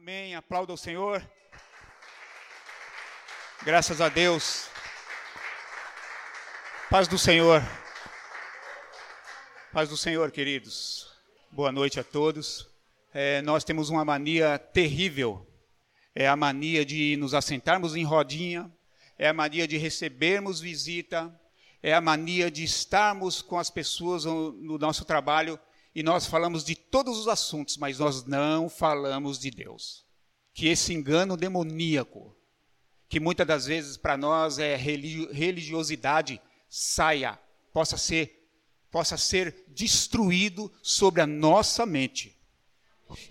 Amém. Aplauda o Senhor. Graças a Deus. Paz do Senhor. Paz do Senhor, queridos. Boa noite a todos. É, nós temos uma mania terrível. É a mania de nos assentarmos em rodinha. É a mania de recebermos visita. É a mania de estarmos com as pessoas no nosso trabalho e nós falamos de todos os assuntos, mas nós não falamos de Deus. Que esse engano demoníaco, que muitas das vezes para nós é religiosidade, saia, possa ser, possa ser destruído sobre a nossa mente.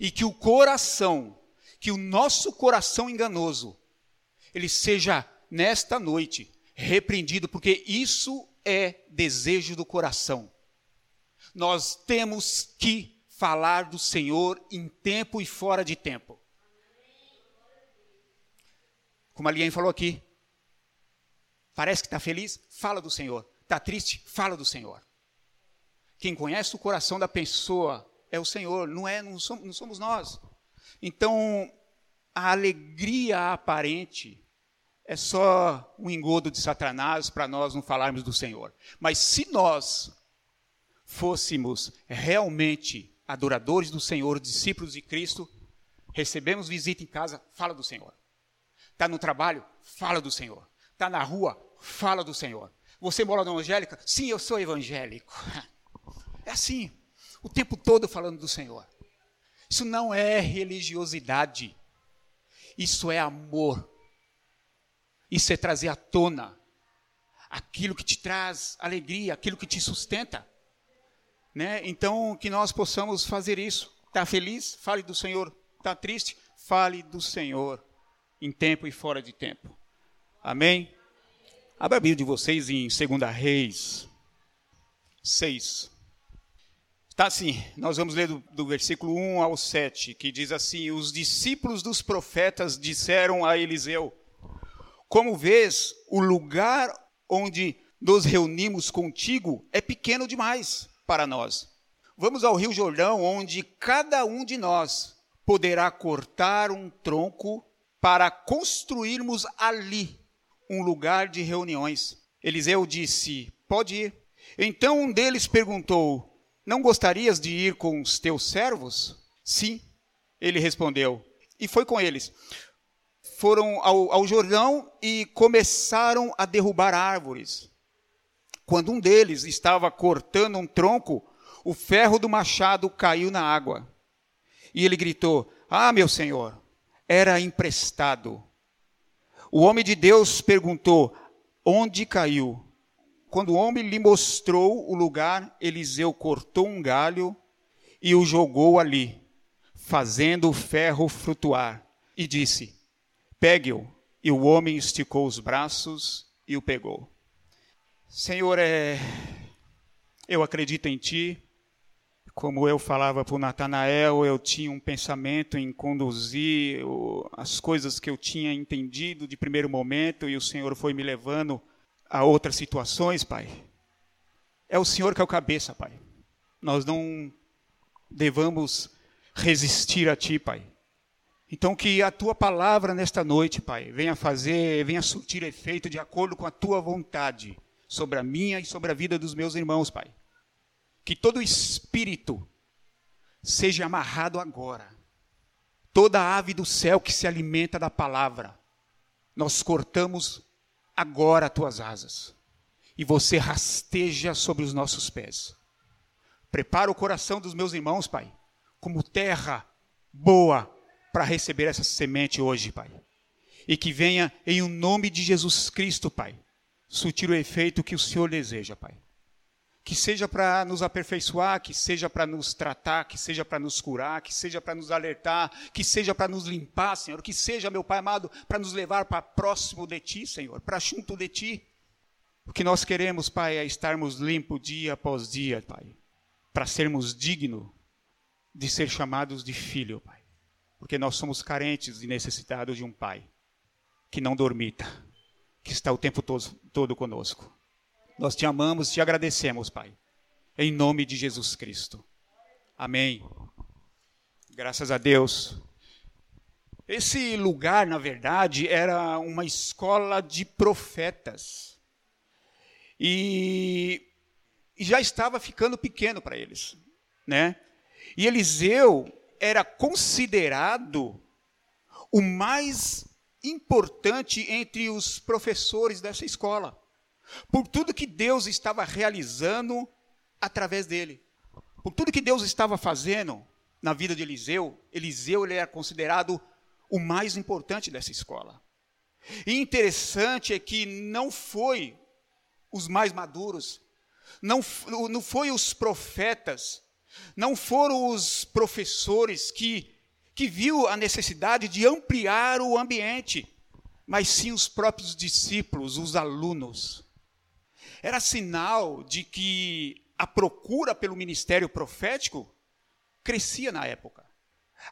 E que o coração, que o nosso coração enganoso, ele seja nesta noite repreendido, porque isso é desejo do coração nós temos que falar do Senhor em tempo e fora de tempo. Como a Liane falou aqui, parece que está feliz? Fala do Senhor. Está triste? Fala do Senhor. Quem conhece o coração da pessoa é o Senhor, não é, não somos, não somos nós. Então, a alegria aparente é só um engodo de Satanás para nós não falarmos do Senhor. Mas se nós fôssemos realmente adoradores do Senhor, discípulos de Cristo, recebemos visita em casa, fala do Senhor. Está no trabalho, fala do Senhor. Está na rua, fala do Senhor. Você mora na evangélica? Sim, eu sou evangélico. É assim, o tempo todo falando do Senhor. Isso não é religiosidade. Isso é amor. Isso é trazer à tona aquilo que te traz alegria, aquilo que te sustenta. Né? Então, que nós possamos fazer isso. Está feliz? Fale do Senhor. Está triste? Fale do Senhor, em tempo e fora de tempo. Amém? Abra a Bíblia de vocês em 2 Reis 6. Está assim, nós vamos ler do, do, versículo 1 ao 7, que diz assim: Os discípulos dos profetas disseram a Eliseu: Como vês, o lugar onde nos reunimos contigo é pequeno demais para nós. Vamos ao Rio Jordão, onde cada um de nós poderá cortar um tronco para construirmos ali um lugar de reuniões. Eliseu disse: Pode ir. Então um deles perguntou: Não gostarias de ir com os teus servos? Sim, ele respondeu. E foi com eles. Foram ao, ao Jordão e começaram a derrubar árvores. Quando um deles estava cortando um tronco, o ferro do machado caiu na água. E ele gritou: Ah, meu senhor, era emprestado. O homem de Deus perguntou: Onde caiu? Quando o homem lhe mostrou o lugar, Eliseu cortou um galho e o jogou ali, fazendo o ferro flutuar, e disse: Pegue-o. E o homem esticou os braços e o pegou. Senhor, é, eu acredito em Ti. Como eu falava para o Natanael, eu tinha um pensamento em conduzir as coisas que eu tinha entendido de primeiro momento e o Senhor foi me levando a outras situações, Pai. É o Senhor que é o cabeça, Pai. Nós não devamos resistir a Ti, Pai. Então que a Tua palavra nesta noite, Pai, venha fazer, venha surtir efeito de acordo com a Tua vontade sobre a minha e sobre a vida dos meus irmãos, Pai. Que todo espírito seja amarrado agora. Toda ave do céu que se alimenta da palavra, nós cortamos agora as tuas asas. E você rasteja sobre os nossos pés. Prepara o coração dos meus irmãos, Pai, como terra boa para receber essa semente hoje, Pai. E que venha em o um nome de Jesus Cristo, Pai surtir o efeito que o Senhor deseja, Pai. Que seja para nos aperfeiçoar, que seja para nos tratar, que seja para nos curar, que seja para nos alertar, que seja para nos limpar, Senhor, que seja, meu Pai amado, para nos levar para próximo de Ti, Senhor, para junto de Ti. O que nós queremos, Pai, é estarmos limpos dia após dia, Pai, para sermos dignos de ser chamados de filho, Pai. Porque nós somos carentes e necessitados de um Pai que não dormita que está o tempo todo, todo conosco. Nós te amamos e te agradecemos, Pai. Em nome de Jesus Cristo. Amém. Graças a Deus. Esse lugar, na verdade, era uma escola de profetas. E, e já estava ficando pequeno para eles, né? E Eliseu era considerado o mais importante entre os professores dessa escola, por tudo que Deus estava realizando através dele, por tudo que Deus estava fazendo na vida de Eliseu. Eliseu ele era considerado o mais importante dessa escola. E interessante é que não foi os mais maduros, não, não foi os profetas, não foram os professores que, que viu a necessidade de ampliar o ambiente, mas sim os próprios discípulos, os alunos. Era sinal de que a procura pelo ministério profético crescia na época.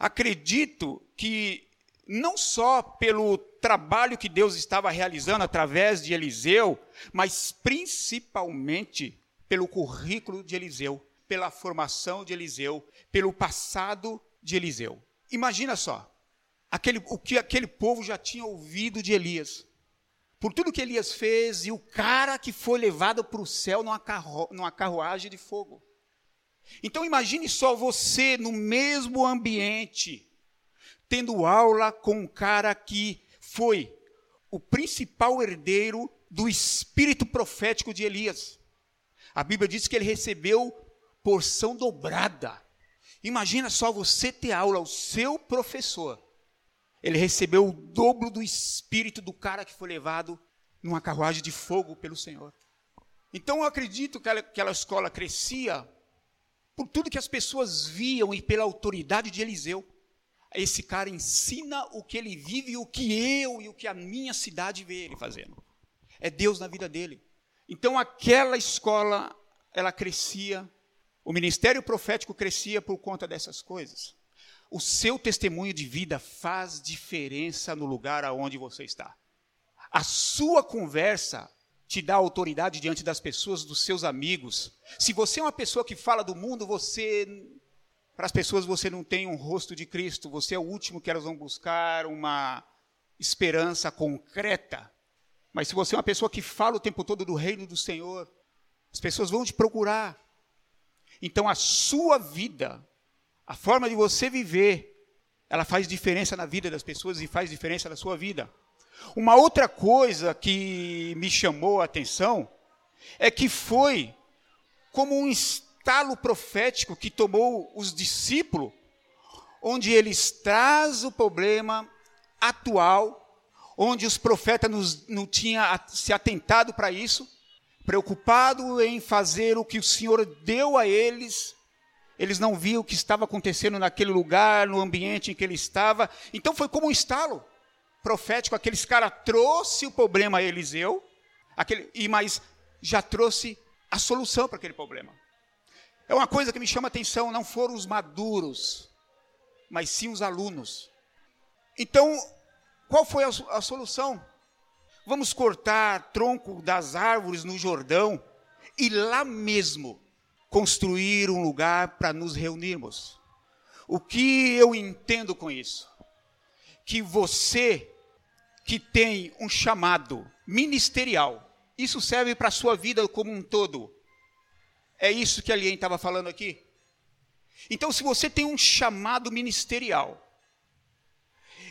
Acredito que não só pelo trabalho que Deus estava realizando através de Eliseu, mas principalmente pelo currículo de Eliseu, pela formação de Eliseu, pelo passado de Eliseu. Imagina só, aquele, o que aquele povo já tinha ouvido de Elias. Por tudo que Elias fez e o cara que foi levado para o céu numa, carru numa carruagem de fogo. Então imagine só você no mesmo ambiente, tendo aula com um cara que foi o principal herdeiro do espírito profético de Elias. A Bíblia diz que ele recebeu porção dobrada. Imagina só você ter aula, o seu professor. Ele recebeu o dobro do espírito do cara que foi levado numa carruagem de fogo pelo Senhor. Então eu acredito que aquela escola crescia por tudo que as pessoas viam e pela autoridade de Eliseu esse cara ensina o que ele vive e o que eu e o que a minha cidade vê ele fazendo. É Deus na vida dele. Então aquela escola, ela crescia, o ministério profético crescia por conta dessas coisas. O seu testemunho de vida faz diferença no lugar aonde você está. A sua conversa te dá autoridade diante das pessoas, dos seus amigos. Se você é uma pessoa que fala do mundo, você para as pessoas você não tem um rosto de Cristo, você é o último que elas vão buscar uma esperança concreta. Mas se você é uma pessoa que fala o tempo todo do reino do Senhor, as pessoas vão te procurar. Então a sua vida, a forma de você viver, ela faz diferença na vida das pessoas e faz diferença na sua vida. Uma outra coisa que me chamou a atenção é que foi como um estalo profético que tomou os discípulos, onde eles traz o problema atual, onde os profetas não tinham se atentado para isso, preocupado em fazer o que o Senhor deu a eles, eles não viam o que estava acontecendo naquele lugar, no ambiente em que ele estava. Então foi como um estalo profético, aqueles caras trouxe o problema a Eliseu, aquele, e mas já trouxe a solução para aquele problema. É uma coisa que me chama a atenção, não foram os maduros, mas sim os alunos. Então, qual foi a, a solução? Vamos cortar tronco das árvores no Jordão e lá mesmo construir um lugar para nos reunirmos. O que eu entendo com isso? Que você que tem um chamado ministerial, isso serve para a sua vida como um todo. É isso que a Lien estava falando aqui? Então, se você tem um chamado ministerial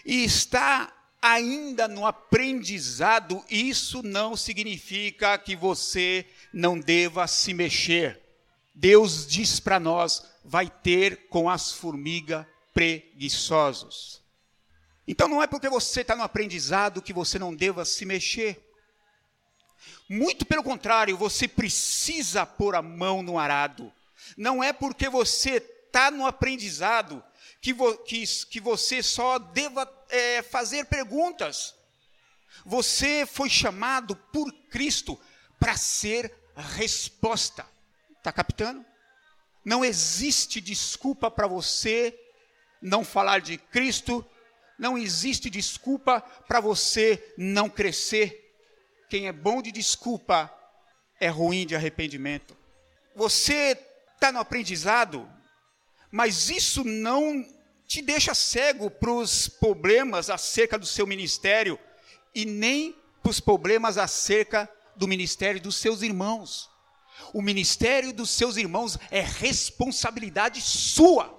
e está ainda no aprendizado, isso não significa que você não deva se mexer. Deus diz para nós: vai ter com as formigas preguiçosos. Então não é porque você está no aprendizado que você não deva se mexer. Muito pelo contrário, você precisa pôr a mão no arado. Não é porque você está no aprendizado que, vo, que, que você só deva é, fazer perguntas. Você foi chamado por Cristo para ser resposta. Está captando? Não existe desculpa para você não falar de Cristo, não existe desculpa para você não crescer quem é bom de desculpa é ruim de arrependimento. Você está no aprendizado, mas isso não te deixa cego para os problemas acerca do seu ministério e nem para os problemas acerca do ministério dos seus irmãos. O ministério dos seus irmãos é responsabilidade sua.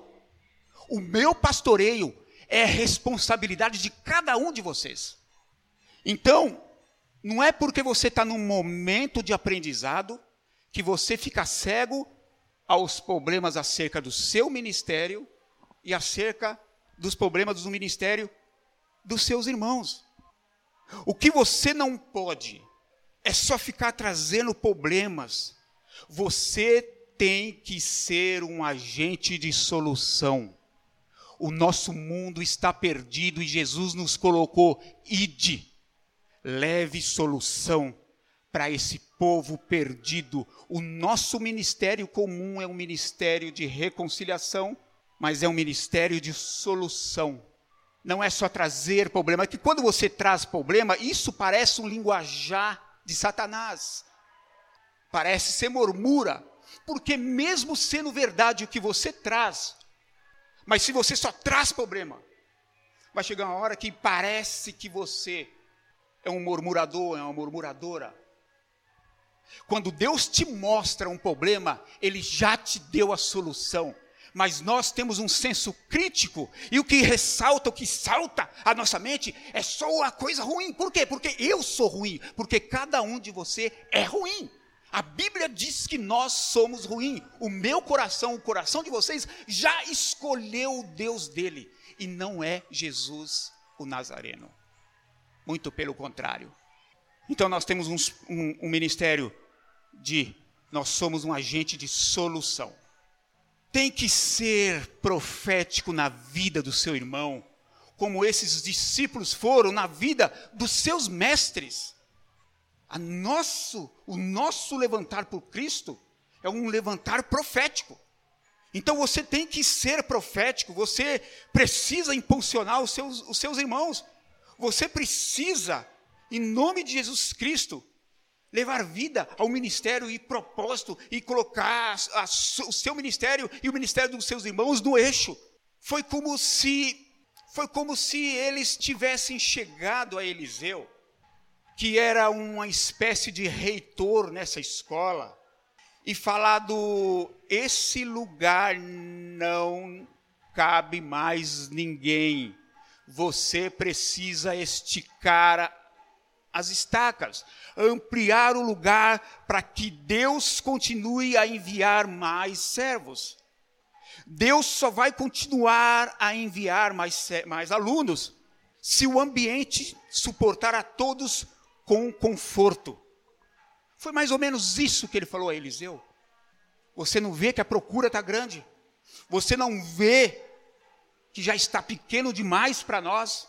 O meu pastoreio é responsabilidade de cada um de vocês. Então, não é porque você está num momento de aprendizado que você fica cego aos problemas acerca do seu ministério e acerca dos problemas do ministério dos seus irmãos. O que você não pode é só ficar trazendo problemas. Você tem que ser um agente de solução. O nosso mundo está perdido e Jesus nos colocou, ide, leve solução para esse povo perdido. O nosso ministério comum é um ministério de reconciliação, mas é um ministério de solução. Não é só trazer problema, é que quando você traz problema, isso parece um linguajar de Satanás. Parece ser murmura, porque mesmo sendo verdade o que você traz, mas se você só traz problema, vai chegar uma hora que parece que você é um murmurador, é uma murmuradora. Quando Deus te mostra um problema, Ele já te deu a solução. Mas nós temos um senso crítico, e o que ressalta, o que salta a nossa mente, é só a coisa ruim. Por quê? Porque eu sou ruim, porque cada um de você é ruim. A Bíblia diz que nós somos ruins. O meu coração, o coração de vocês, já escolheu o Deus dele, e não é Jesus o Nazareno. Muito pelo contrário. Então nós temos um, um, um ministério de nós somos um agente de solução. Tem que ser profético na vida do seu irmão, como esses discípulos foram na vida dos seus mestres. A nosso, o nosso levantar por Cristo é um levantar profético. Então você tem que ser profético, você precisa impulsionar os seus, os seus irmãos, você precisa, em nome de Jesus Cristo, levar vida ao ministério e propósito e colocar a, a, o seu ministério e o ministério dos seus irmãos no eixo. Foi como se foi como se eles tivessem chegado a Eliseu, que era uma espécie de reitor nessa escola, e falado: esse lugar não cabe mais ninguém. Você precisa esticar as estacas, ampliar o lugar para que Deus continue a enviar mais servos. Deus só vai continuar a enviar mais, mais alunos se o ambiente suportar a todos com conforto. Foi mais ou menos isso que ele falou a Eliseu. Você não vê que a procura está grande? Você não vê que já está pequeno demais para nós?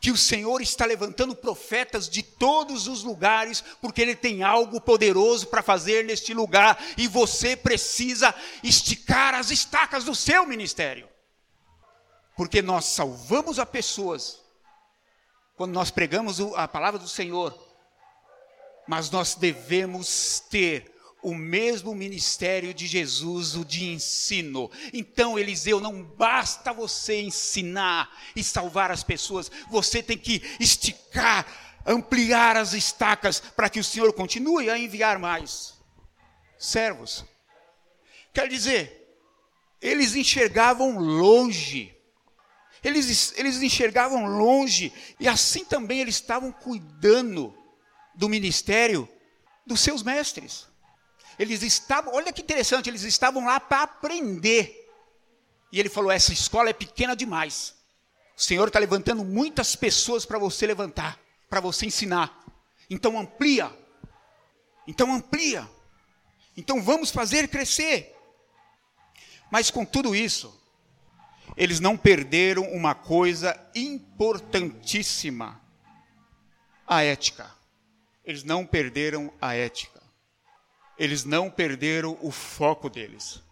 Que o Senhor está levantando profetas de todos os lugares, porque Ele tem algo poderoso para fazer neste lugar, e você precisa esticar as estacas do seu ministério, porque nós salvamos a pessoas quando nós pregamos a palavra do Senhor, mas nós devemos ter o mesmo ministério de Jesus, o de ensino. Então, Eliseu, não basta você ensinar e salvar as pessoas, você tem que esticar, ampliar as estacas para que o Senhor continue a enviar mais servos. Quer dizer, eles enxergavam longe. Eles, eles enxergavam longe, e assim também eles estavam cuidando do ministério dos seus mestres. Eles estavam, olha que interessante, eles estavam lá para aprender. E ele falou: essa escola é pequena demais. O Senhor está levantando muitas pessoas para você levantar, para você ensinar. Então amplia. Então amplia. Então vamos fazer crescer. Mas com tudo isso, eles não perderam uma coisa importantíssima: a ética. Eles não perderam a ética eles não perderam o foco deles.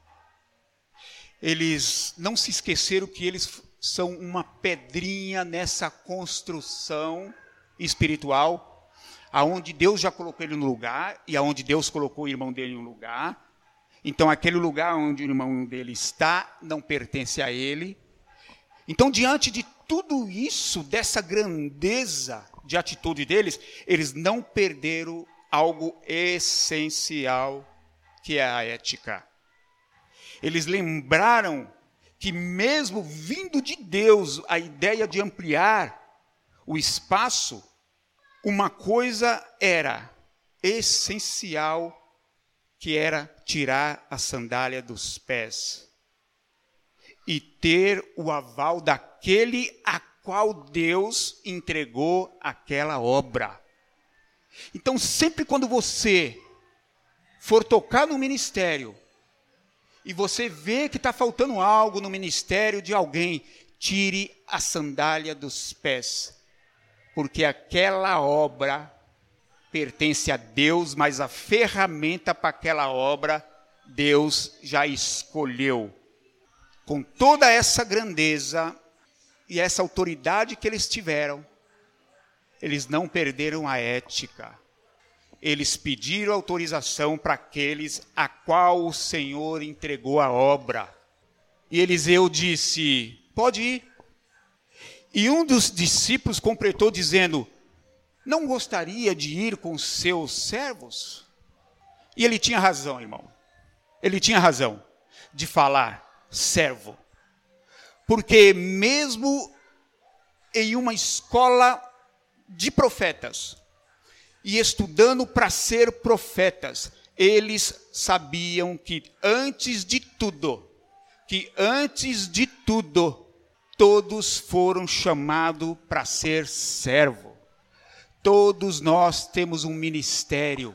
Eles não se esqueceram que eles são uma pedrinha nessa construção espiritual, aonde Deus já colocou ele no lugar e aonde Deus colocou o irmão dele no lugar. Então aquele lugar onde o irmão dele está não pertence a ele, Então, diante de tudo isso, dessa grandeza de atitude deles, eles não perderam algo essencial, que é a ética. Eles lembraram que, mesmo vindo de Deus a ideia de ampliar o espaço, uma coisa era essencial, que era tirar a sandália dos pés e ter o aval daquele a qual Deus entregou aquela obra. Então, sempre quando você for tocar no ministério, e você vê que está faltando algo no ministério de alguém, tire a sandália dos pés, porque aquela obra pertence a Deus, mas a ferramenta para aquela obra Deus já escolheu. Com toda essa grandeza e essa autoridade que eles tiveram, eles não perderam a ética eles pediram autorização para aqueles a qual o Senhor entregou a obra. E Eliseu disse: Pode ir. E um dos discípulos completou, dizendo: Não gostaria de ir com seus servos? E ele tinha razão, irmão. Ele tinha razão de falar servo. Porque mesmo em uma escola de profetas, e estudando para ser profetas, eles sabiam que antes de tudo, que antes de tudo, todos foram chamados para ser servo. Todos nós temos um ministério,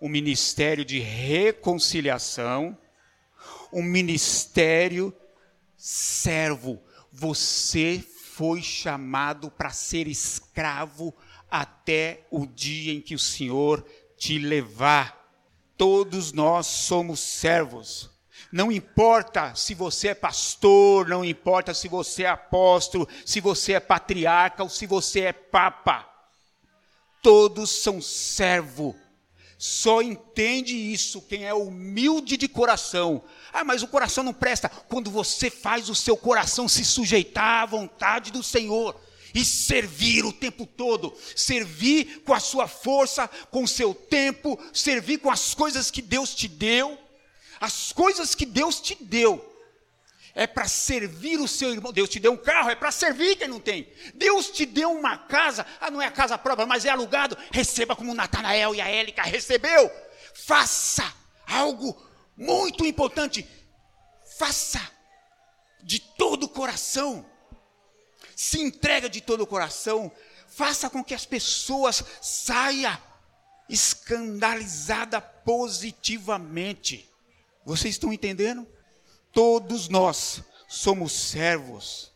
um ministério de reconciliação, um ministério servo. Você foi chamado para ser escravo até o dia em que o Senhor te levar. Todos nós somos servos. Não importa se você é pastor, não importa se você é apóstolo, se você é patriarca ou se você é papa. Todos são servo. Só entende isso quem é humilde de coração. Ah, mas o coração não presta. Quando você faz o seu coração se sujeitar à vontade do Senhor e servir o tempo todo, servir com a sua força, com o seu tempo, servir com as coisas que Deus te deu. As coisas que Deus te deu é para servir o seu irmão. Deus te deu um carro, é para servir quem não tem. Deus te deu uma casa, ah, não é a casa própria, mas é alugado. Receba como Natanael e a Élica recebeu. Faça algo muito importante. Faça de todo o coração se entrega de todo o coração, faça com que as pessoas saiam escandalizadas positivamente. Vocês estão entendendo? Todos nós somos servos,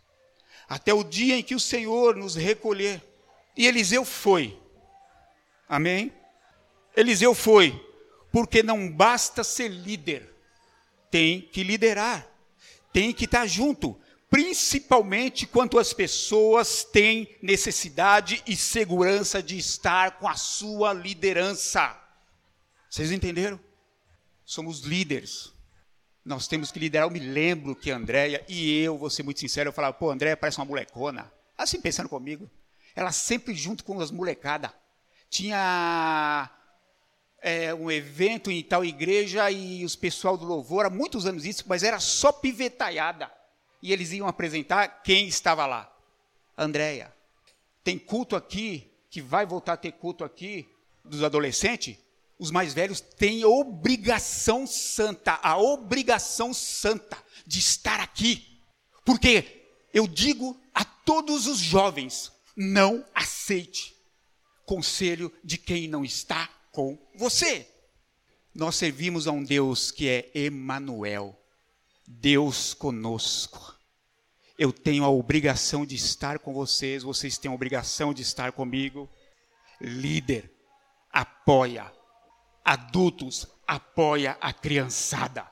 até o dia em que o Senhor nos recolher. E Eliseu foi. Amém? Eliseu foi, porque não basta ser líder, tem que liderar, tem que estar junto principalmente quando as pessoas têm necessidade e segurança de estar com a sua liderança. Vocês entenderam? Somos líderes. Nós temos que liderar. Eu me lembro que Andréia e eu, vou ser muito sincero, eu falava, pô, Andréia parece uma molecona. Assim, pensando comigo. Ela sempre junto com as molecadas. Tinha é, um evento em tal igreja e os pessoal do louvor, há muitos anos isso, mas era só pivetaiada e eles iam apresentar quem estava lá. Andréia. Tem culto aqui, que vai voltar a ter culto aqui, dos adolescentes. Os mais velhos têm obrigação santa, a obrigação santa de estar aqui. Porque eu digo a todos os jovens: não aceite conselho de quem não está com você. Nós servimos a um Deus que é Emanuel, Deus conosco. Eu tenho a obrigação de estar com vocês, vocês têm a obrigação de estar comigo. Líder, apoia. Adultos, apoia a criançada.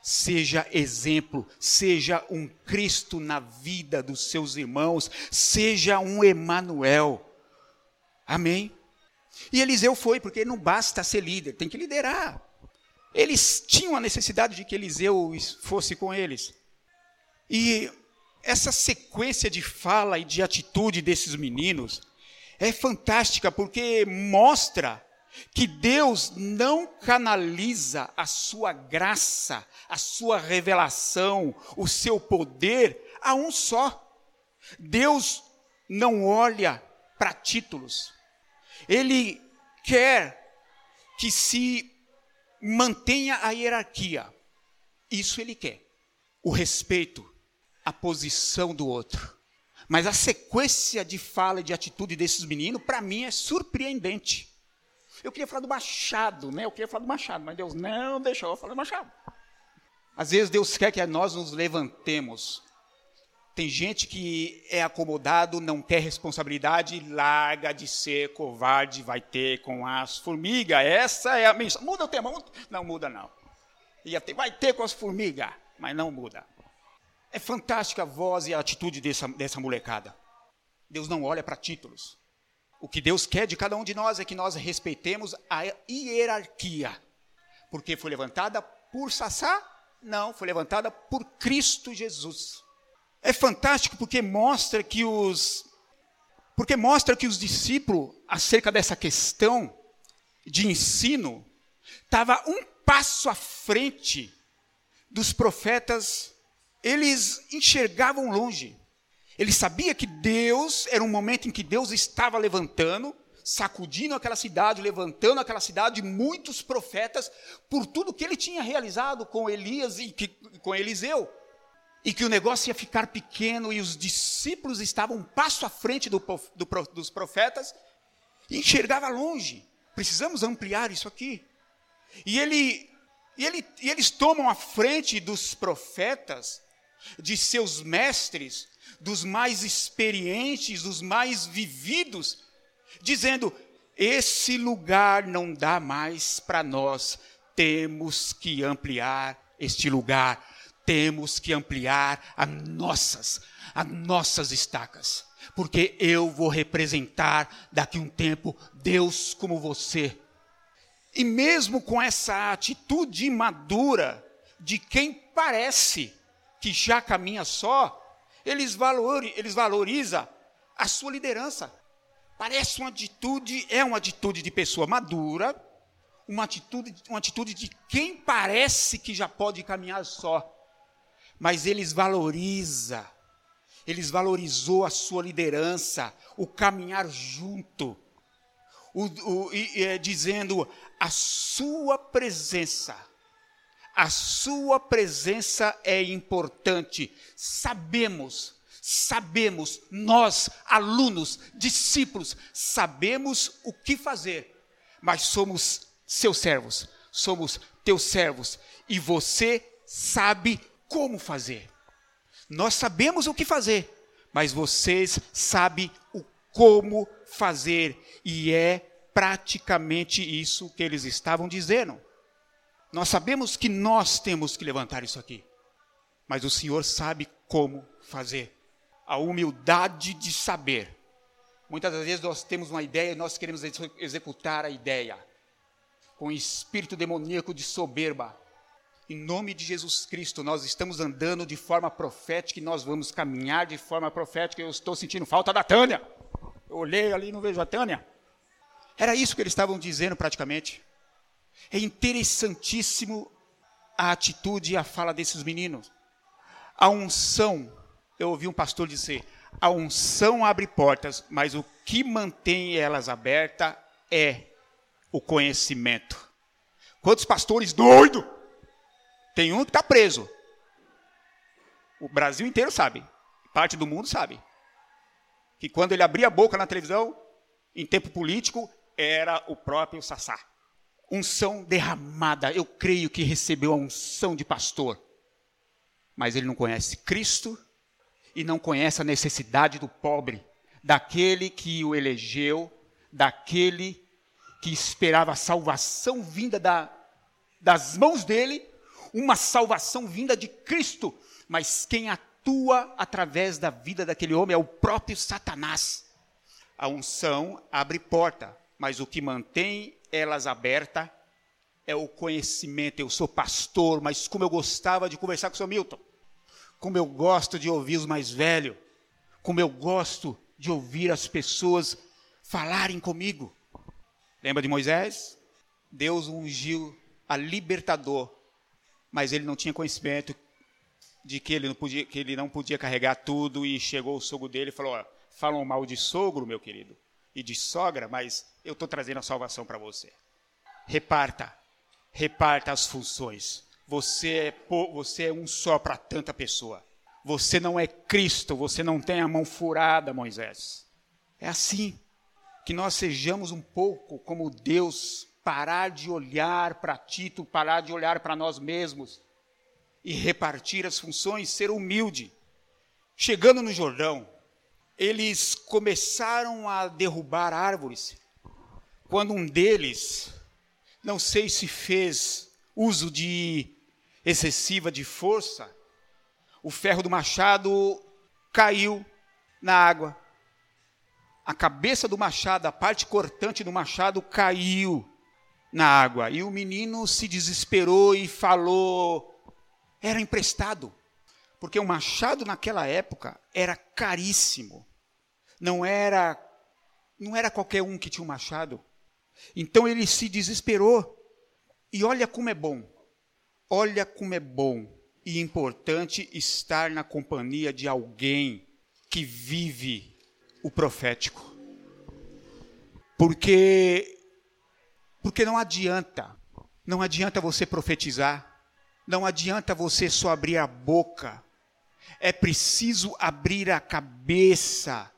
Seja exemplo, seja um Cristo na vida dos seus irmãos, seja um Emanuel. Amém? E Eliseu foi, porque não basta ser líder, tem que liderar. Eles tinham a necessidade de que Eliseu fosse com eles. E essa sequência de fala e de atitude desses meninos é fantástica porque mostra que Deus não canaliza a sua graça, a sua revelação, o seu poder a um só. Deus não olha para títulos. Ele quer que se mantenha a hierarquia. Isso ele quer. O respeito, a posição do outro. Mas a sequência de fala e de atitude desses meninos, para mim, é surpreendente. Eu queria falar do Machado, né? Eu queria falar do Machado, mas Deus não deixou eu falar do Machado. Às vezes Deus quer que nós nos levantemos. Tem gente que é acomodado, não quer responsabilidade, larga de ser covarde, vai ter com as formigas. Essa é a mensagem. Muda o tema? Não muda, não. Vai ter com as formigas, mas não muda. É fantástica a voz e a atitude dessa, dessa molecada. Deus não olha para títulos. O que Deus quer de cada um de nós é que nós respeitemos a hierarquia. Porque foi levantada por Sassá? Não, foi levantada por Cristo Jesus. É fantástico porque mostra que os porque mostra que os discípulos acerca dessa questão de ensino estava um passo à frente dos profetas eles enxergavam longe. Ele sabia que Deus, era um momento em que Deus estava levantando, sacudindo aquela cidade, levantando aquela cidade, muitos profetas, por tudo que ele tinha realizado com Elias e que, com Eliseu. E que o negócio ia ficar pequeno e os discípulos estavam um passo à frente do, do, dos profetas e enxergava longe. Precisamos ampliar isso aqui. E, ele, e, ele, e eles tomam a frente dos profetas de seus mestres, dos mais experientes, dos mais vividos, dizendo: esse lugar não dá mais para nós, temos que ampliar este lugar, temos que ampliar as nossas, as nossas estacas, porque eu vou representar daqui um tempo Deus como você. E mesmo com essa atitude madura de quem parece que já caminha só, eles, valor, eles valorizam a sua liderança. Parece uma atitude, é uma atitude de pessoa madura, uma atitude, uma atitude de quem parece que já pode caminhar só. Mas eles valorizam, eles valorizou a sua liderança, o caminhar junto, o, o, e, é, dizendo a sua presença a sua presença é importante. Sabemos, sabemos, nós, alunos, discípulos, sabemos o que fazer, mas somos seus servos, somos teus servos, e você sabe como fazer. Nós sabemos o que fazer, mas vocês sabem o como fazer, e é praticamente isso que eles estavam dizendo. Nós sabemos que nós temos que levantar isso aqui, mas o Senhor sabe como fazer. A humildade de saber. Muitas das vezes nós temos uma ideia e nós queremos executar a ideia com espírito demoníaco de soberba. Em nome de Jesus Cristo, nós estamos andando de forma profética e nós vamos caminhar de forma profética. Eu estou sentindo falta da Tânia. Eu olhei ali e não vejo a Tânia. Era isso que eles estavam dizendo praticamente. É interessantíssimo a atitude e a fala desses meninos. A unção, eu ouvi um pastor dizer, a unção abre portas, mas o que mantém elas abertas é o conhecimento. Quantos pastores doidos? Tem um que está preso. O Brasil inteiro sabe. Parte do mundo sabe. Que quando ele abria a boca na televisão, em tempo político, era o próprio Sassá unção derramada. Eu creio que recebeu a unção de pastor. Mas ele não conhece Cristo e não conhece a necessidade do pobre, daquele que o elegeu, daquele que esperava a salvação vinda da, das mãos dele, uma salvação vinda de Cristo. Mas quem atua através da vida daquele homem é o próprio Satanás. A unção abre porta, mas o que mantém elas abertas é o conhecimento. Eu sou pastor, mas como eu gostava de conversar com o seu Milton. Como eu gosto de ouvir os mais velhos. Como eu gosto de ouvir as pessoas falarem comigo. Lembra de Moisés? Deus ungiu a libertador, mas ele não tinha conhecimento de que ele não podia, que ele não podia carregar tudo e chegou o sogro dele e falou: ó, falam mal de sogro, meu querido, e de sogra, mas eu estou trazendo a salvação para você. Reparta, reparta as funções. Você é, você é um só para tanta pessoa. Você não é Cristo, você não tem a mão furada, Moisés. É assim que nós sejamos um pouco como Deus, parar de olhar para Tito, parar de olhar para nós mesmos e repartir as funções, ser humilde. Chegando no Jordão, eles começaram a derrubar árvores. Quando um deles, não sei se fez uso de excessiva de força, o ferro do machado caiu na água. A cabeça do machado, a parte cortante do machado caiu na água. E o menino se desesperou e falou: era emprestado. Porque o machado naquela época era caríssimo. Não era não era qualquer um que tinha um machado. Então ele se desesperou. E olha como é bom. Olha como é bom e importante estar na companhia de alguém que vive o profético. Porque porque não adianta, não adianta você profetizar, não adianta você só abrir a boca. É preciso abrir a cabeça.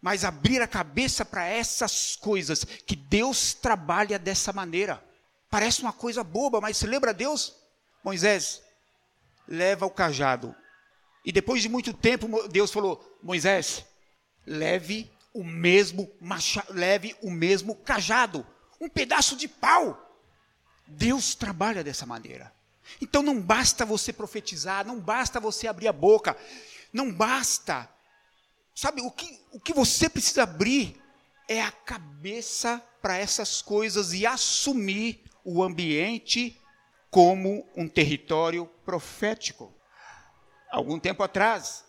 Mas abrir a cabeça para essas coisas que Deus trabalha dessa maneira. Parece uma coisa boba, mas se lembra Deus? Moisés, leva o cajado. E depois de muito tempo, Deus falou: Moisés, leve o mesmo machado, leve o mesmo cajado, um pedaço de pau. Deus trabalha dessa maneira. Então não basta você profetizar, não basta você abrir a boca, não basta. Sabe, o que, o que você precisa abrir é a cabeça para essas coisas e assumir o ambiente como um território profético. Algum tempo atrás,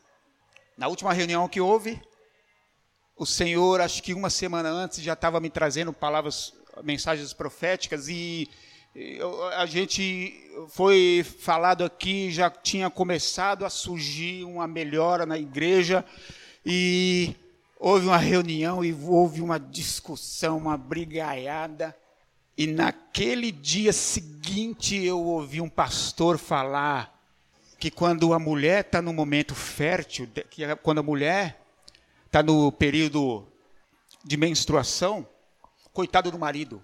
na última reunião que houve, o Senhor, acho que uma semana antes, já estava me trazendo palavras, mensagens proféticas e a gente foi falado aqui, já tinha começado a surgir uma melhora na igreja e houve uma reunião e houve uma discussão, uma brigaiada. E naquele dia seguinte eu ouvi um pastor falar que quando a mulher está no momento fértil, que quando a mulher está no período de menstruação, coitado do marido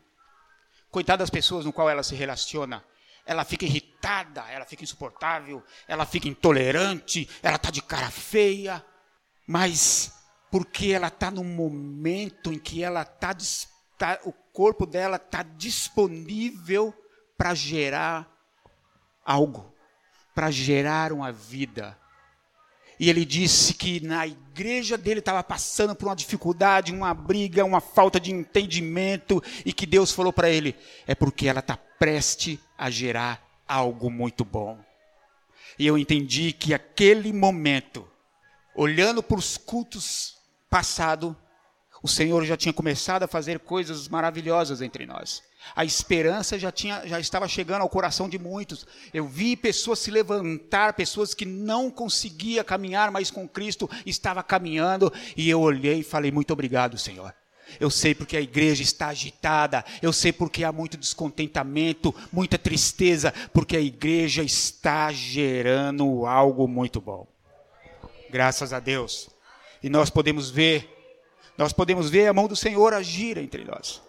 Coitada das pessoas no qual ela se relaciona. Ela fica irritada, ela fica insuportável, ela fica intolerante, ela está de cara feia. Mas porque ela está num momento em que ela está, tá, o corpo dela está disponível para gerar algo, para gerar uma vida. E ele disse que na igreja dele estava passando por uma dificuldade, uma briga, uma falta de entendimento, e que Deus falou para ele: é porque ela está preste a gerar algo muito bom. E eu entendi que aquele momento, olhando para os cultos passados, o Senhor já tinha começado a fazer coisas maravilhosas entre nós. A esperança já, tinha, já estava chegando ao coração de muitos. Eu vi pessoas se levantar, pessoas que não conseguiam caminhar mais com Cristo, estava caminhando, e eu olhei e falei: Muito obrigado, Senhor. Eu sei porque a igreja está agitada, eu sei porque há muito descontentamento, muita tristeza, porque a igreja está gerando algo muito bom. Graças a Deus. E nós podemos ver, nós podemos ver a mão do Senhor agir entre nós.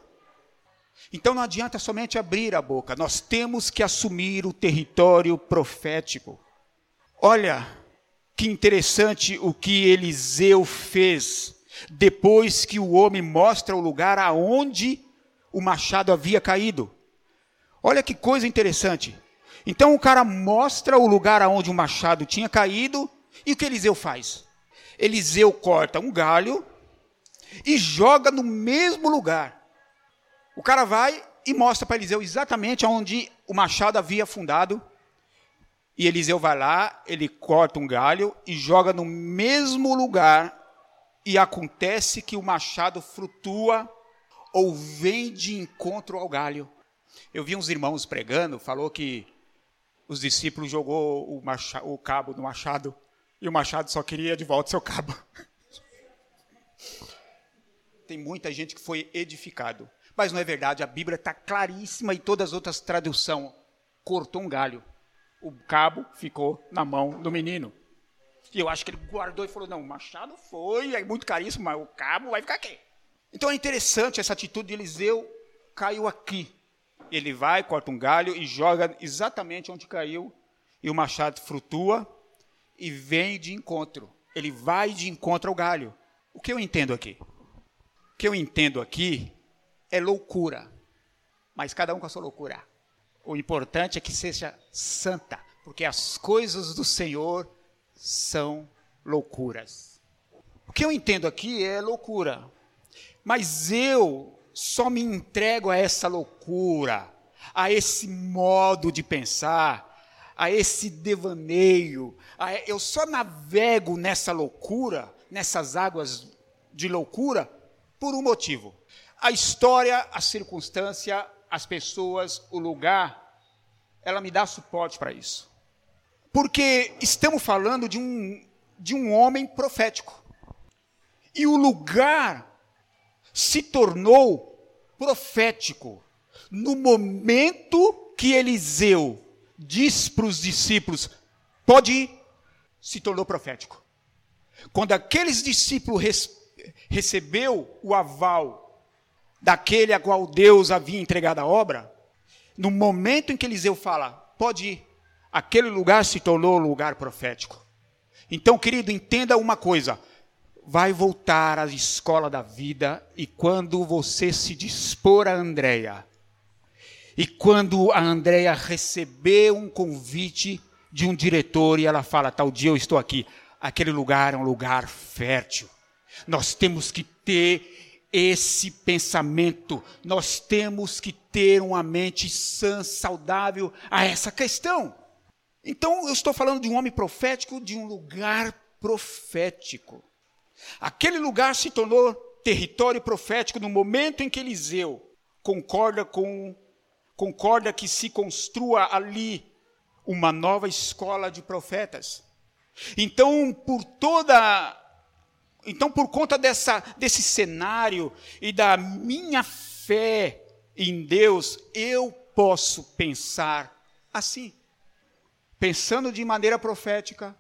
Então não adianta somente abrir a boca, nós temos que assumir o território profético. Olha que interessante o que Eliseu fez depois que o homem mostra o lugar aonde o machado havia caído. Olha que coisa interessante. Então o cara mostra o lugar aonde o machado tinha caído e o que Eliseu faz? Eliseu corta um galho e joga no mesmo lugar. O cara vai e mostra para Eliseu exatamente onde o machado havia afundado. E Eliseu vai lá, ele corta um galho e joga no mesmo lugar, e acontece que o machado flutua ou vem de encontro ao galho. Eu vi uns irmãos pregando, falou que os discípulos jogou o, machado, o cabo no machado e o machado só queria de volta seu cabo. Tem muita gente que foi edificado. Mas não é verdade, a Bíblia está claríssima e todas as outras traduções. Cortou um galho. O cabo ficou na mão do menino. E eu acho que ele guardou e falou: não, o machado foi, é muito caríssimo, mas o cabo vai ficar aqui. Então é interessante essa atitude de Eliseu, caiu aqui. Ele vai, corta um galho e joga exatamente onde caiu, e o machado flutua e vem de encontro. Ele vai de encontro ao galho. O que eu entendo aqui? O que eu entendo aqui é loucura. Mas cada um com a sua loucura. O importante é que seja santa, porque as coisas do Senhor são loucuras. O que eu entendo aqui é loucura. Mas eu só me entrego a essa loucura, a esse modo de pensar, a esse devaneio. A, eu só navego nessa loucura, nessas águas de loucura, por um motivo. A história, a circunstância, as pessoas, o lugar, ela me dá suporte para isso. Porque estamos falando de um, de um homem profético. E o lugar se tornou profético no momento que Eliseu diz para os discípulos: pode ir, se tornou profético. Quando aqueles discípulos res, recebeu o aval daquele a qual Deus havia entregado a obra, no momento em que Eliseu fala, pode ir, aquele lugar se tornou lugar profético. Então, querido, entenda uma coisa: vai voltar à escola da vida e quando você se dispor a Andréia, e quando a Andréia receber um convite de um diretor e ela fala, tal dia eu estou aqui, aquele lugar é um lugar fértil. Nós temos que ter esse pensamento, nós temos que ter uma mente sã, saudável a essa questão. Então, eu estou falando de um homem profético, de um lugar profético. Aquele lugar se tornou território profético no momento em que Eliseu concorda com concorda que se construa ali uma nova escola de profetas. Então, por toda então por conta dessa desse cenário e da minha fé em Deus, eu posso pensar assim. Pensando de maneira profética,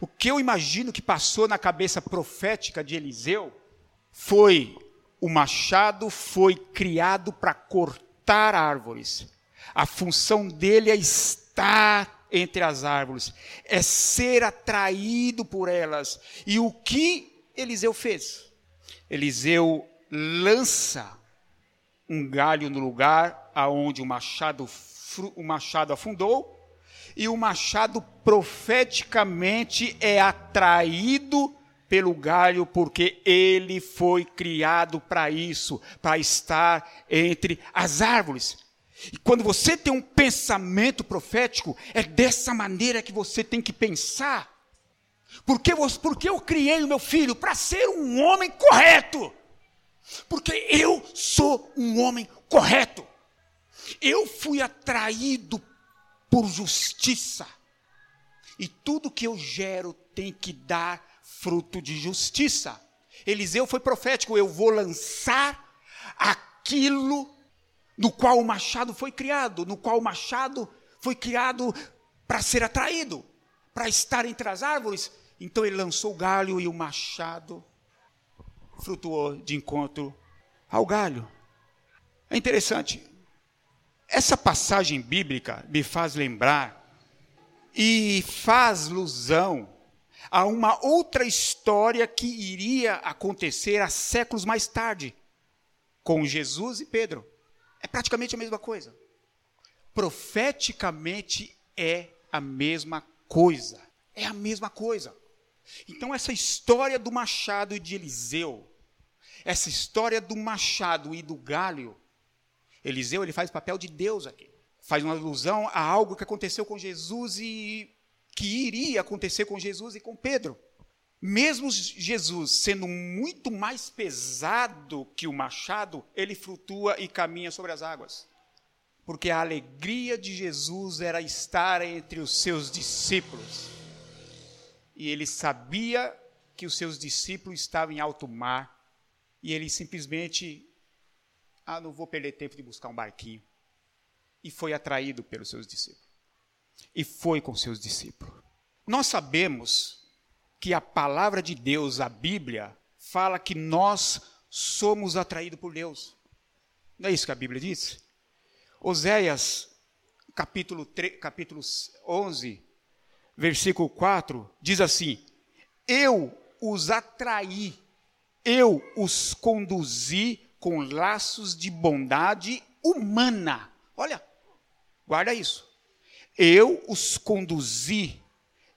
o que eu imagino que passou na cabeça profética de Eliseu foi: o machado foi criado para cortar árvores. A função dele é estar entre as árvores, é ser atraído por elas. E o que Eliseu fez? Eliseu lança um galho no lugar aonde o machado, o machado afundou e o machado profeticamente é atraído pelo galho, porque ele foi criado para isso, para estar entre as árvores. E quando você tem um pensamento profético, é dessa maneira que você tem que pensar. Porque, porque eu criei o meu filho para ser um homem correto. Porque eu sou um homem correto. Eu fui atraído por justiça. E tudo que eu gero tem que dar fruto de justiça. Eliseu foi profético: eu vou lançar aquilo no qual o machado foi criado, no qual o machado foi criado para ser atraído, para estar entre as árvores. Então ele lançou o galho e o machado frutuou de encontro ao galho. É interessante. Essa passagem bíblica me faz lembrar e faz alusão a uma outra história que iria acontecer há séculos mais tarde, com Jesus e Pedro. É praticamente a mesma coisa. Profeticamente é a mesma coisa. É a mesma coisa. Então, essa história do machado e de Eliseu, essa história do machado e do galho, Eliseu ele faz papel de Deus aqui faz uma alusão a algo que aconteceu com Jesus e que iria acontecer com Jesus e com Pedro. Mesmo Jesus sendo muito mais pesado que o machado, ele flutua e caminha sobre as águas. Porque a alegria de Jesus era estar entre os seus discípulos. E ele sabia que os seus discípulos estavam em alto mar. E ele simplesmente, ah, não vou perder tempo de buscar um barquinho. E foi atraído pelos seus discípulos. E foi com seus discípulos. Nós sabemos que a palavra de Deus, a Bíblia, fala que nós somos atraídos por Deus. Não é isso que a Bíblia diz? Oséias, capítulo, 3, capítulo 11, versículo 4, diz assim: Eu os atraí, eu os conduzi com laços de bondade humana. Olha, guarda isso. Eu os conduzi,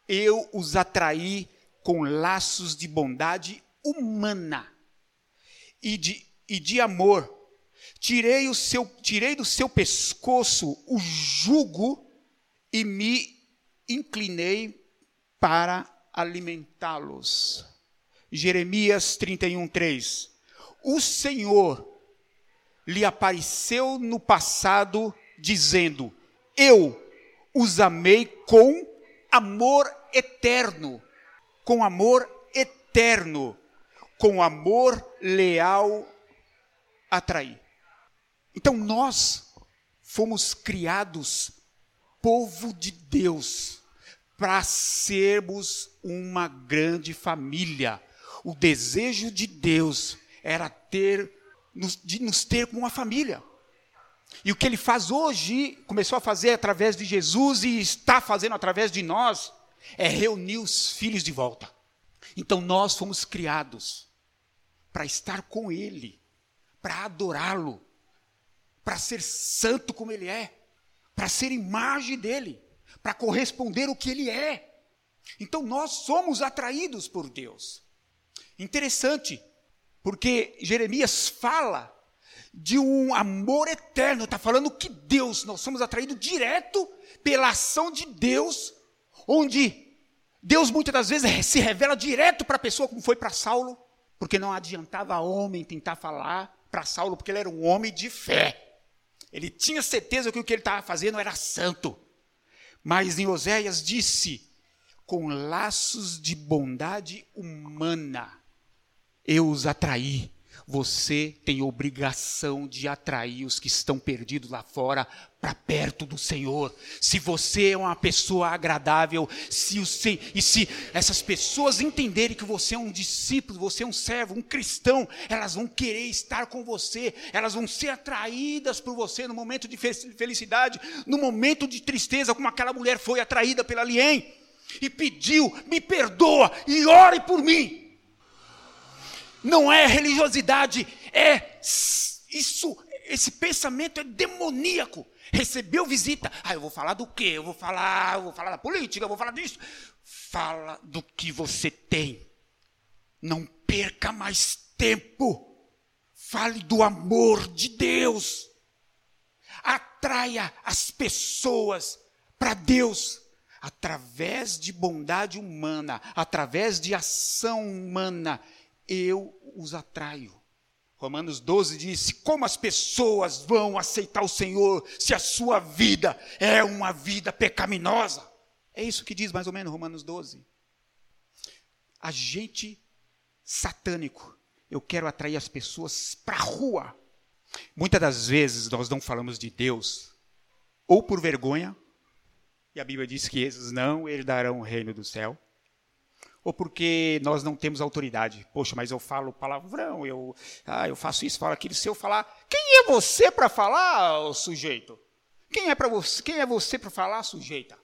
eu os atraí com laços de bondade humana e de, e de amor. Tirei, o seu, tirei do seu pescoço o jugo e me inclinei para alimentá-los. Jeremias 31, 3. O Senhor lhe apareceu no passado, dizendo: Eu os amei com amor eterno com amor eterno, com amor leal atrair. Então nós fomos criados povo de Deus para sermos uma grande família. O desejo de Deus era ter de nos ter como uma família. E o que ele faz hoje, começou a fazer através de Jesus e está fazendo através de nós, é reunir os filhos de volta. Então nós fomos criados para estar com Ele, para adorá-lo, para ser santo como Ele é, para ser imagem dele, para corresponder o que Ele é. Então nós somos atraídos por Deus. Interessante, porque Jeremias fala de um amor eterno, está falando que Deus, nós somos atraídos direto pela ação de Deus onde Deus muitas das vezes se revela direto para a pessoa, como foi para Saulo, porque não adiantava homem tentar falar para Saulo, porque ele era um homem de fé. Ele tinha certeza que o que ele estava fazendo era santo. Mas em Oséias disse: com laços de bondade humana eu os atraí você tem obrigação de atrair os que estão perdidos lá fora para perto do Senhor. Se você é uma pessoa agradável, se o, e se essas pessoas entenderem que você é um discípulo, você é um servo, um cristão, elas vão querer estar com você, elas vão ser atraídas por você no momento de felicidade, no momento de tristeza, como aquela mulher foi atraída pela Lien e pediu: me perdoa e ore por mim não é religiosidade, é isso, esse pensamento é demoníaco. Recebeu visita, ah, eu vou falar do quê? Eu vou falar, eu vou falar da política, eu vou falar disso. Fala do que você tem. Não perca mais tempo. Fale do amor de Deus. Atraia as pessoas para Deus através de bondade humana, através de ação humana eu os atraio. Romanos 12 diz: Como as pessoas vão aceitar o Senhor se a sua vida é uma vida pecaminosa? É isso que diz mais ou menos Romanos 12. Agente satânico. Eu quero atrair as pessoas para a rua. Muitas das vezes nós não falamos de Deus, ou por vergonha, e a Bíblia diz que esses não herdarão o reino do céu, ou porque nós não temos autoridade. Poxa, mas eu falo palavrão, eu, ah, eu faço isso, falo aquilo. Se eu falar, quem é você para falar, sujeito? Quem é você? Quem é você para falar, sujeita?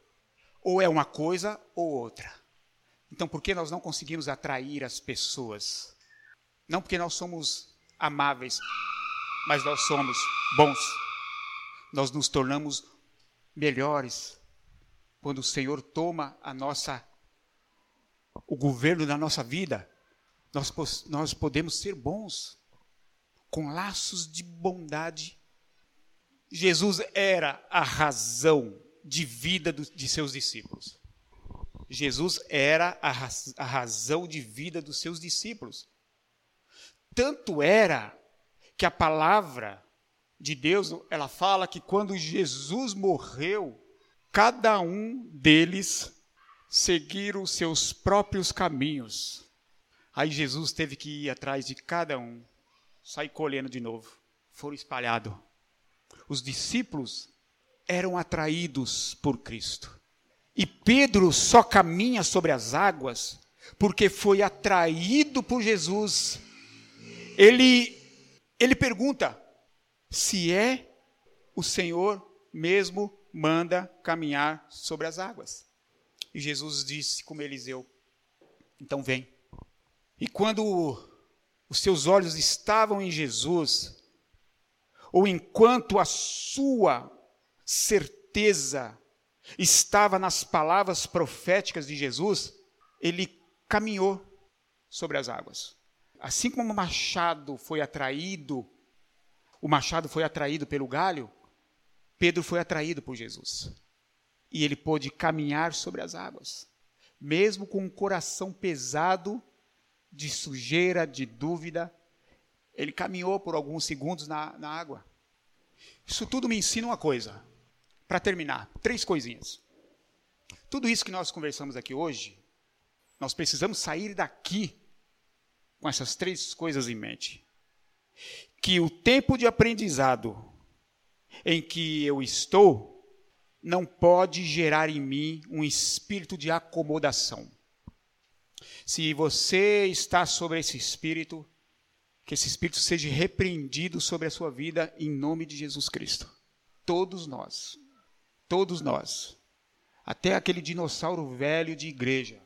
Ou é uma coisa ou outra. Então, por que nós não conseguimos atrair as pessoas? Não porque nós somos amáveis, mas nós somos bons. Nós nos tornamos melhores quando o Senhor toma a nossa o governo da nossa vida, nós, nós podemos ser bons, com laços de bondade Jesus era a razão de vida de seus discípulos. Jesus era a, raz, a razão de vida dos seus discípulos. Tanto era que a palavra de Deus, ela fala que quando Jesus morreu, cada um deles seguiram seus próprios caminhos. Aí Jesus teve que ir atrás de cada um, sair colhendo de novo. Foram espalhados. Os discípulos eram atraídos por Cristo. E Pedro só caminha sobre as águas porque foi atraído por Jesus. Ele, ele pergunta se é o Senhor mesmo manda caminhar sobre as águas. E Jesus disse, como Eliseu: Então vem. E quando os seus olhos estavam em Jesus, ou enquanto a sua certeza estava nas palavras proféticas de Jesus, ele caminhou sobre as águas. Assim como o machado foi atraído, o machado foi atraído pelo galho, Pedro foi atraído por Jesus. E ele pôde caminhar sobre as águas, mesmo com um coração pesado de sujeira, de dúvida. Ele caminhou por alguns segundos na, na água. Isso tudo me ensina uma coisa. Para terminar, três coisinhas. Tudo isso que nós conversamos aqui hoje, nós precisamos sair daqui com essas três coisas em mente. Que o tempo de aprendizado em que eu estou não pode gerar em mim um espírito de acomodação. Se você está sobre esse espírito, que esse espírito seja repreendido sobre a sua vida em nome de Jesus Cristo. Todos nós, todos nós, até aquele dinossauro velho de igreja,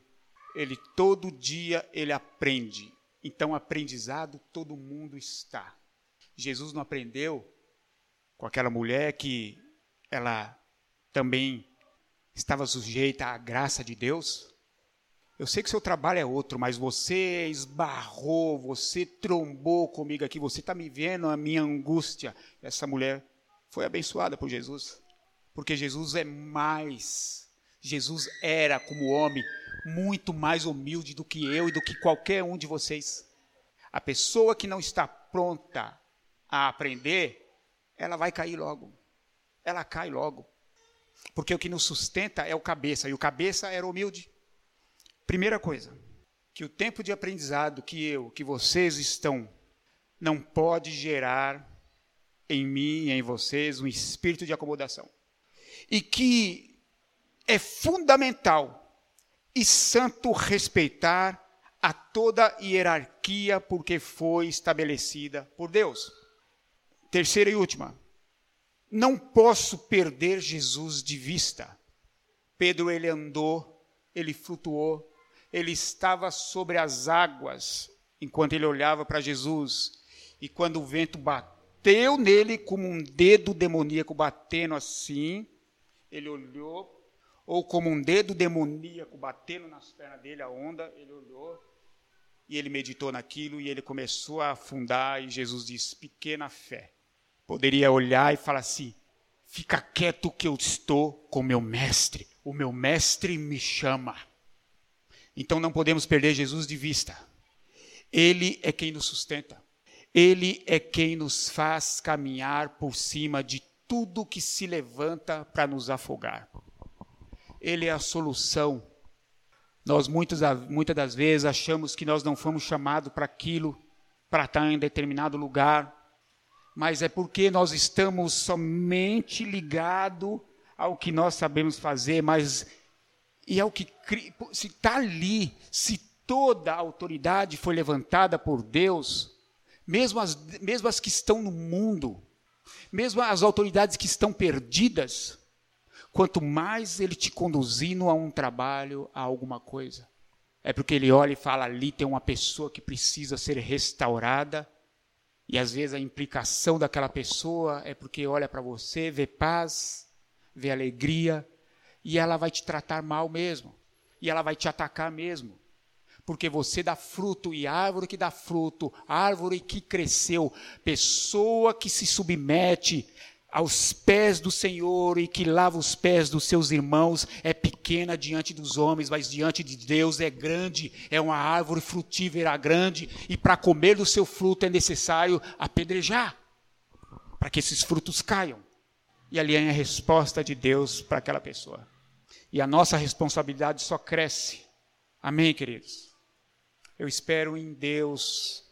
ele todo dia ele aprende. Então aprendizado todo mundo está. Jesus não aprendeu com aquela mulher que ela também estava sujeita à graça de Deus? Eu sei que seu trabalho é outro, mas você esbarrou, você trombou comigo aqui, você está me vendo a minha angústia. Essa mulher foi abençoada por Jesus, porque Jesus é mais, Jesus era como homem muito mais humilde do que eu e do que qualquer um de vocês. A pessoa que não está pronta a aprender, ela vai cair logo. Ela cai logo. Porque o que nos sustenta é o cabeça, e o cabeça era humilde. Primeira coisa, que o tempo de aprendizado que eu, que vocês estão, não pode gerar em mim e em vocês um espírito de acomodação. E que é fundamental e santo respeitar a toda hierarquia porque foi estabelecida por Deus. Terceira e última. Não posso perder Jesus de vista. Pedro ele andou, ele flutuou, ele estava sobre as águas enquanto ele olhava para Jesus. E quando o vento bateu nele como um dedo demoníaco batendo assim, ele olhou, ou como um dedo demoníaco batendo nas pernas dele a onda, ele olhou e ele meditou naquilo e ele começou a afundar e Jesus disse: "Pequena fé". Poderia olhar e falar assim: fica quieto que eu estou com meu mestre. O meu mestre me chama. Então não podemos perder Jesus de vista. Ele é quem nos sustenta. Ele é quem nos faz caminhar por cima de tudo que se levanta para nos afogar. Ele é a solução. Nós muitas, muitas das vezes achamos que nós não fomos chamados para aquilo, para estar em determinado lugar, mas é porque nós estamos somente ligados ao que nós sabemos fazer, mas e é o que se está ali, se toda a autoridade foi levantada por Deus, mesmo as, mesmo as que estão no mundo, mesmo as autoridades que estão perdidas, quanto mais ele te conduzindo a um trabalho, a alguma coisa, é porque ele olha e fala: ali tem uma pessoa que precisa ser restaurada e às vezes a implicação daquela pessoa é porque olha para você, vê paz, vê alegria, e ela vai te tratar mal mesmo. E ela vai te atacar mesmo. Porque você dá fruto, e árvore que dá fruto, árvore que cresceu, pessoa que se submete aos pés do Senhor e que lava os pés dos seus irmãos é pequena diante dos homens, mas diante de Deus é grande, é uma árvore frutífera grande, e para comer do seu fruto é necessário apedrejar, para que esses frutos caiam. E ali é a resposta de Deus para aquela pessoa. E a nossa responsabilidade só cresce. Amém, queridos? Eu espero em Deus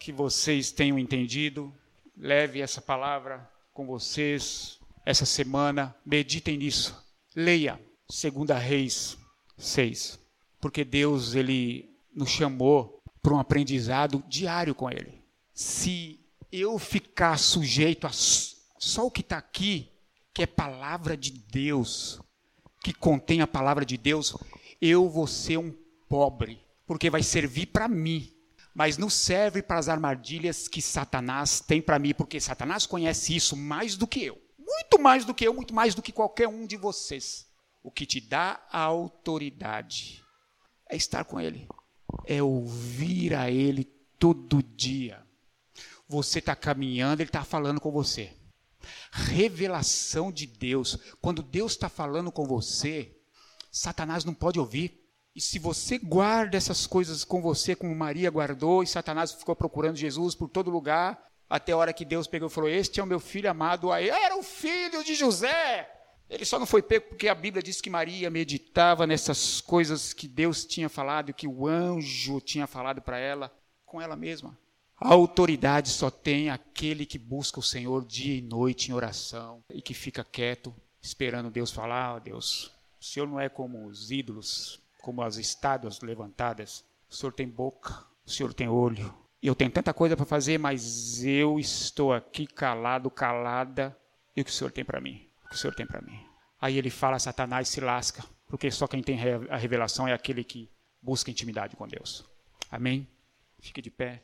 que vocês tenham entendido. Leve essa palavra com vocês essa semana. Meditem nisso. Leia 2 Reis 6. Porque Deus ele nos chamou para um aprendizado diário com ele. Se eu ficar sujeito a só o que está aqui, que é palavra de Deus, que contém a palavra de Deus, eu vou ser um pobre, porque vai servir para mim mas não serve para as armadilhas que Satanás tem para mim, porque Satanás conhece isso mais do que eu. Muito mais do que eu, muito mais do que qualquer um de vocês. O que te dá a autoridade é estar com Ele, é ouvir a Ele todo dia. Você está caminhando, Ele está falando com você. Revelação de Deus. Quando Deus está falando com você, Satanás não pode ouvir. E se você guarda essas coisas com você, como Maria guardou, e Satanás ficou procurando Jesus por todo lugar, até a hora que Deus pegou e falou: Este é o meu filho amado. Aí era o filho de José. Ele só não foi pego porque a Bíblia diz que Maria meditava nessas coisas que Deus tinha falado, que o anjo tinha falado para ela, com ela mesma. A autoridade só tem aquele que busca o Senhor dia e noite em oração e que fica quieto, esperando Deus falar: oh, Deus, o Senhor não é como os ídolos como as estátuas levantadas. O Senhor tem boca, o Senhor tem olho. Eu tenho tanta coisa para fazer, mas eu estou aqui calado, calada. E o que o Senhor tem para mim? Que o Senhor tem para mim? Aí ele fala, Satanás se lasca, porque só quem tem a revelação é aquele que busca intimidade com Deus. Amém? Fique de pé.